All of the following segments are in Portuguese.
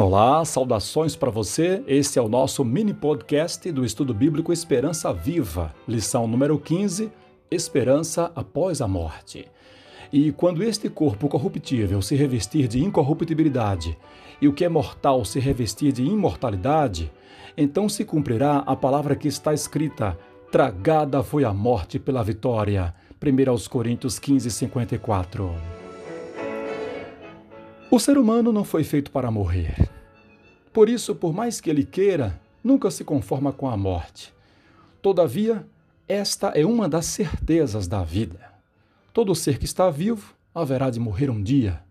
Olá, saudações para você. Este é o nosso mini podcast do Estudo Bíblico Esperança Viva, lição número 15: Esperança após a morte. E quando este corpo corruptível se revestir de incorruptibilidade e o que é mortal se revestir de imortalidade, então se cumprirá a palavra que está escrita: Tragada foi a morte pela vitória. 1 Coríntios 15, 54. O ser humano não foi feito para morrer. Por isso, por mais que ele queira, nunca se conforma com a morte. Todavia, esta é uma das certezas da vida. Todo ser que está vivo haverá de morrer um dia.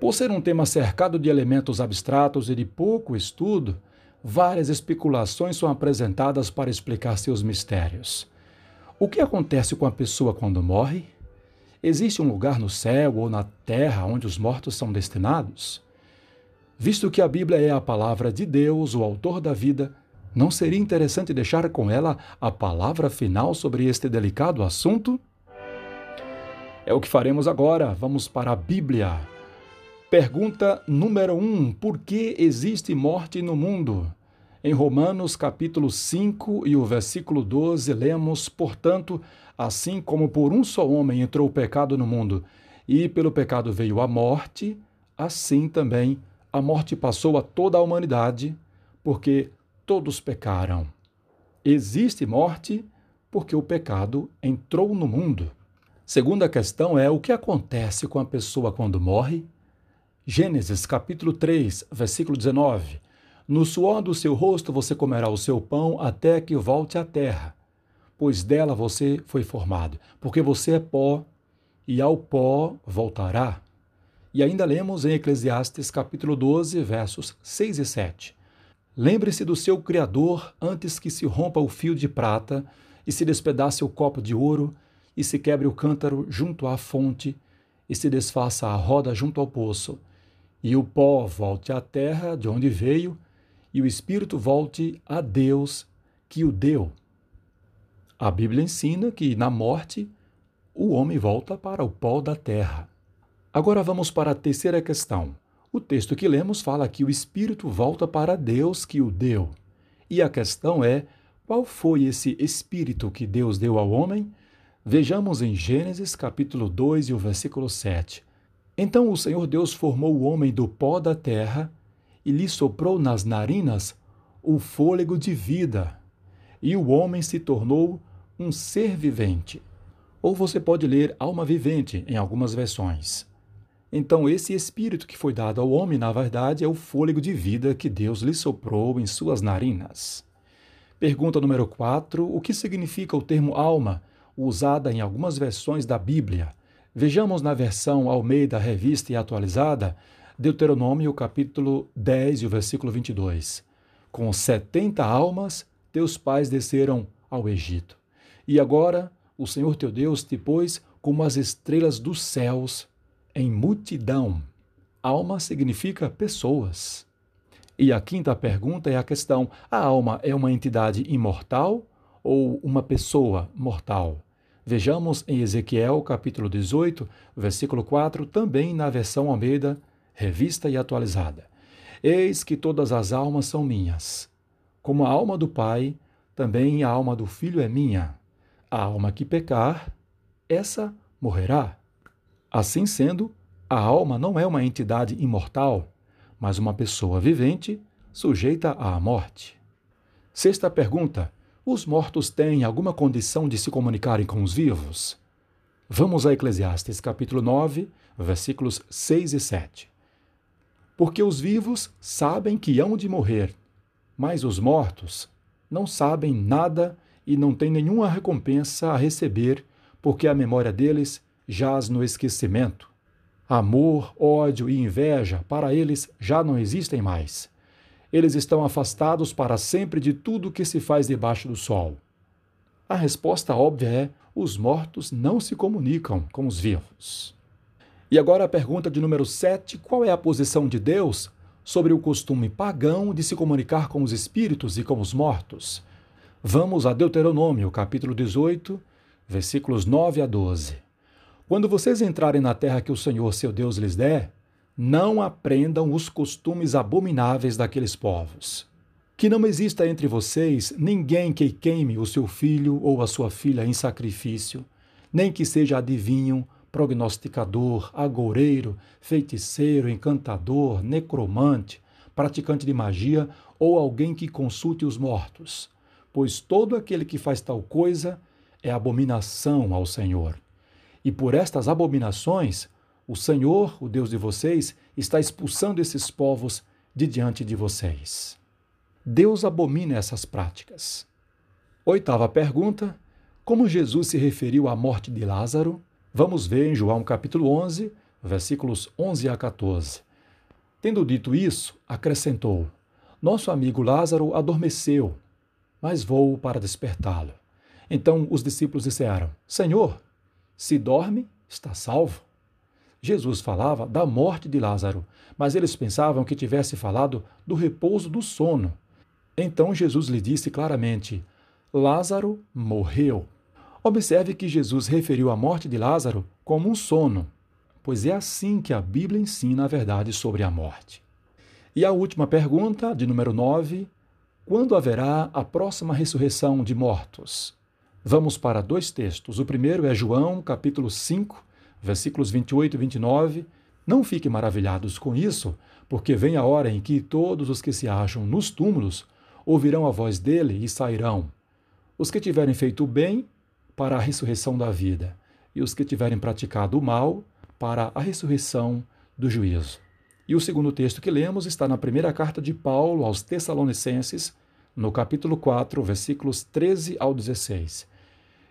Por ser um tema cercado de elementos abstratos e de pouco estudo, várias especulações são apresentadas para explicar seus mistérios. O que acontece com a pessoa quando morre? Existe um lugar no céu ou na terra onde os mortos são destinados? Visto que a Bíblia é a palavra de Deus, o autor da vida, não seria interessante deixar com ela a palavra final sobre este delicado assunto? É o que faremos agora. Vamos para a Bíblia. Pergunta número 1: um, Por que existe morte no mundo? Em Romanos capítulo 5 e o versículo 12, lemos, portanto, assim como por um só homem entrou o pecado no mundo, e pelo pecado veio a morte, assim também a morte passou a toda a humanidade, porque todos pecaram. Existe morte porque o pecado entrou no mundo. Segunda questão é o que acontece com a pessoa quando morre? Gênesis capítulo 3, versículo 19. No suor do seu rosto você comerá o seu pão até que volte à terra, pois dela você foi formado, porque você é pó, e ao pó voltará. E ainda lemos em Eclesiastes capítulo 12, versos 6 e 7. Lembre-se do seu Criador antes que se rompa o fio de prata e se despedace o copo de ouro e se quebre o cântaro junto à fonte e se desfaça a roda junto ao poço, e o pó volte à terra de onde veio e o espírito volte a Deus que o deu. A Bíblia ensina que na morte o homem volta para o pó da terra. Agora vamos para a terceira questão. O texto que lemos fala que o espírito volta para Deus que o deu. E a questão é: qual foi esse espírito que Deus deu ao homem? Vejamos em Gênesis capítulo 2 e o versículo 7. Então o Senhor Deus formou o homem do pó da terra e lhe soprou nas narinas o fôlego de vida, e o homem se tornou um ser vivente. Ou você pode ler alma vivente em algumas versões. Então, esse espírito que foi dado ao homem, na verdade, é o fôlego de vida que Deus lhe soprou em suas narinas. Pergunta número 4: O que significa o termo alma, usada em algumas versões da Bíblia? Vejamos na versão Almeida Revista e Atualizada, Deuteronômio capítulo 10 e o versículo 22. Com setenta almas, teus pais desceram ao Egito. E agora o Senhor teu Deus te pôs como as estrelas dos céus em multidão. Alma significa pessoas. E a quinta pergunta é a questão: a alma é uma entidade imortal ou uma pessoa mortal? Vejamos em Ezequiel capítulo 18, versículo 4, também na versão Almeida revista e atualizada. Eis que todas as almas são minhas. Como a alma do Pai, também a alma do Filho é minha. A alma que pecar, essa morrerá. Assim sendo, a alma não é uma entidade imortal, mas uma pessoa vivente sujeita à morte. Sexta pergunta: os mortos têm alguma condição de se comunicarem com os vivos? Vamos a Eclesiastes capítulo 9, versículos 6 e 7. Porque os vivos sabem que hão de morrer, mas os mortos não sabem nada e não têm nenhuma recompensa a receber, porque a memória deles jaz no esquecimento. Amor, ódio e inveja para eles já não existem mais. Eles estão afastados para sempre de tudo que se faz debaixo do sol. A resposta óbvia é: os mortos não se comunicam com os vivos. E agora a pergunta de número 7: qual é a posição de Deus sobre o costume pagão de se comunicar com os espíritos e com os mortos? Vamos a Deuteronômio, capítulo 18, versículos 9 a 12. Quando vocês entrarem na terra que o Senhor seu Deus lhes der, não aprendam os costumes abomináveis daqueles povos. Que não exista entre vocês ninguém que queime o seu filho ou a sua filha em sacrifício, nem que seja adivinho, prognosticador, agoureiro, feiticeiro, encantador, necromante, praticante de magia ou alguém que consulte os mortos, pois todo aquele que faz tal coisa é abominação ao Senhor. E por estas abominações, o Senhor, o Deus de vocês, está expulsando esses povos de diante de vocês. Deus abomina essas práticas. Oitava pergunta: como Jesus se referiu à morte de Lázaro? Vamos ver em João capítulo 11, versículos 11 a 14. Tendo dito isso, acrescentou: Nosso amigo Lázaro adormeceu, mas vou para despertá-lo. Então os discípulos disseram: Senhor, se dorme, está salvo. Jesus falava da morte de Lázaro, mas eles pensavam que tivesse falado do repouso do sono. Então Jesus lhe disse claramente: Lázaro morreu. Observe que Jesus referiu a morte de Lázaro como um sono, pois é assim que a Bíblia ensina a verdade sobre a morte. E a última pergunta, de número 9: quando haverá a próxima ressurreição de mortos? Vamos para dois textos. O primeiro é João, capítulo 5, versículos 28 e 29. Não fiquem maravilhados com isso, porque vem a hora em que todos os que se acham nos túmulos ouvirão a voz dele e sairão. Os que tiverem feito o bem, para a ressurreição da vida, e os que tiverem praticado o mal, para a ressurreição do juízo. E o segundo texto que lemos está na primeira carta de Paulo aos Tessalonicenses, no capítulo 4, versículos 13 ao 16.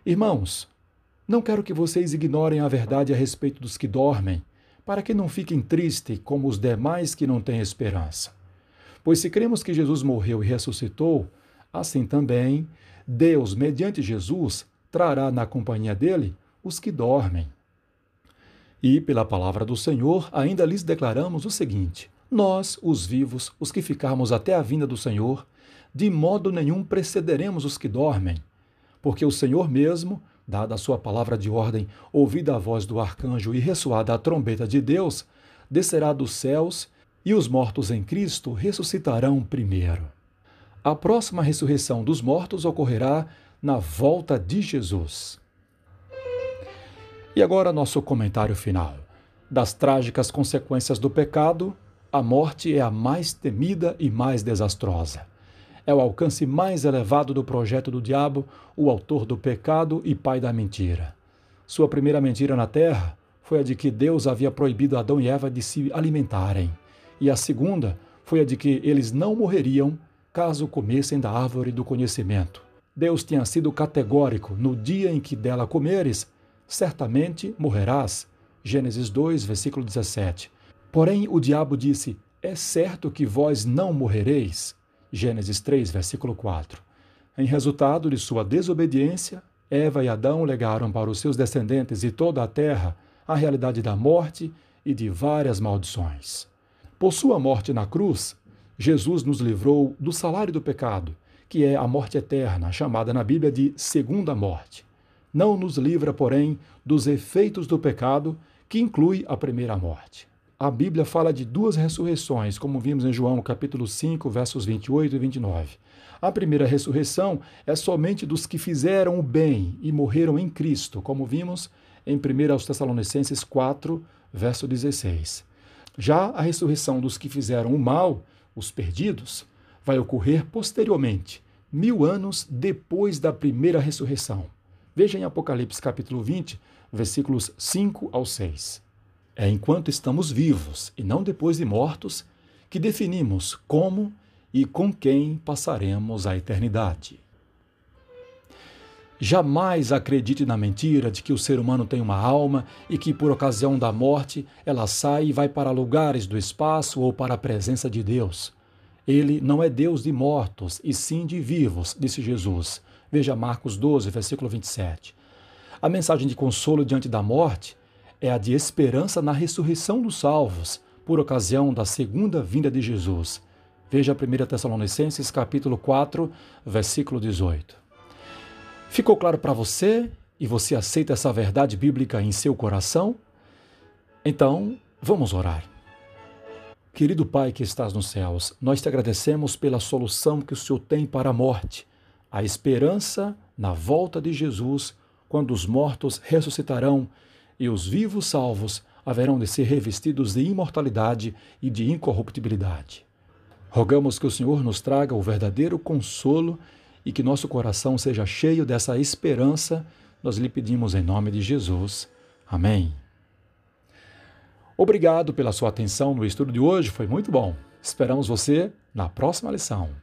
Irmãos, não quero que vocês ignorem a verdade a respeito dos que dormem, para que não fiquem tristes como os demais que não têm esperança. Pois se cremos que Jesus morreu e ressuscitou, assim também Deus, mediante Jesus, trará na companhia dele os que dormem. E, pela palavra do Senhor, ainda lhes declaramos o seguinte: Nós, os vivos, os que ficarmos até a vinda do Senhor, de modo nenhum precederemos os que dormem, porque o Senhor mesmo dada a sua palavra de ordem, ouvida a voz do arcanjo e ressoada a trombeta de Deus, descerá dos céus e os mortos em Cristo ressuscitarão primeiro. A próxima ressurreição dos mortos ocorrerá na volta de Jesus. E agora nosso comentário final. Das trágicas consequências do pecado, a morte é a mais temida e mais desastrosa é o alcance mais elevado do projeto do diabo, o autor do pecado e pai da mentira. Sua primeira mentira na terra foi a de que Deus havia proibido Adão e Eva de se alimentarem, e a segunda foi a de que eles não morreriam caso comessem da árvore do conhecimento. Deus tinha sido categórico: no dia em que dela comeres, certamente morrerás. Gênesis 2, versículo 17. Porém, o diabo disse: É certo que vós não morrereis. Gênesis 3, versículo 4. Em resultado de sua desobediência, Eva e Adão legaram para os seus descendentes e toda a terra a realidade da morte e de várias maldições. Por sua morte na cruz, Jesus nos livrou do salário do pecado, que é a morte eterna, chamada na Bíblia de segunda morte. Não nos livra, porém, dos efeitos do pecado, que inclui a primeira morte a Bíblia fala de duas ressurreições, como vimos em João capítulo 5, versos 28 e 29. A primeira ressurreição é somente dos que fizeram o bem e morreram em Cristo, como vimos em 1 Tessalonicenses 4, verso 16. Já a ressurreição dos que fizeram o mal, os perdidos, vai ocorrer posteriormente, mil anos depois da primeira ressurreição. Veja em Apocalipse capítulo 20, versículos 5 ao 6. É enquanto estamos vivos e não depois de mortos que definimos como e com quem passaremos a eternidade. Jamais acredite na mentira de que o ser humano tem uma alma e que, por ocasião da morte, ela sai e vai para lugares do espaço ou para a presença de Deus. Ele não é Deus de mortos, e sim de vivos, disse Jesus. Veja Marcos 12, versículo 27. A mensagem de consolo diante da morte é a de esperança na ressurreição dos salvos, por ocasião da segunda vinda de Jesus. Veja 1 Tessalonicenses capítulo 4, versículo 18. Ficou claro para você e você aceita essa verdade bíblica em seu coração? Então, vamos orar. Querido Pai que estás nos céus, nós te agradecemos pela solução que o Senhor tem para a morte, a esperança na volta de Jesus, quando os mortos ressuscitarão e os vivos salvos haverão de ser revestidos de imortalidade e de incorruptibilidade. Rogamos que o Senhor nos traga o verdadeiro consolo e que nosso coração seja cheio dessa esperança. Nós lhe pedimos em nome de Jesus. Amém. Obrigado pela sua atenção no estudo de hoje, foi muito bom. Esperamos você na próxima lição.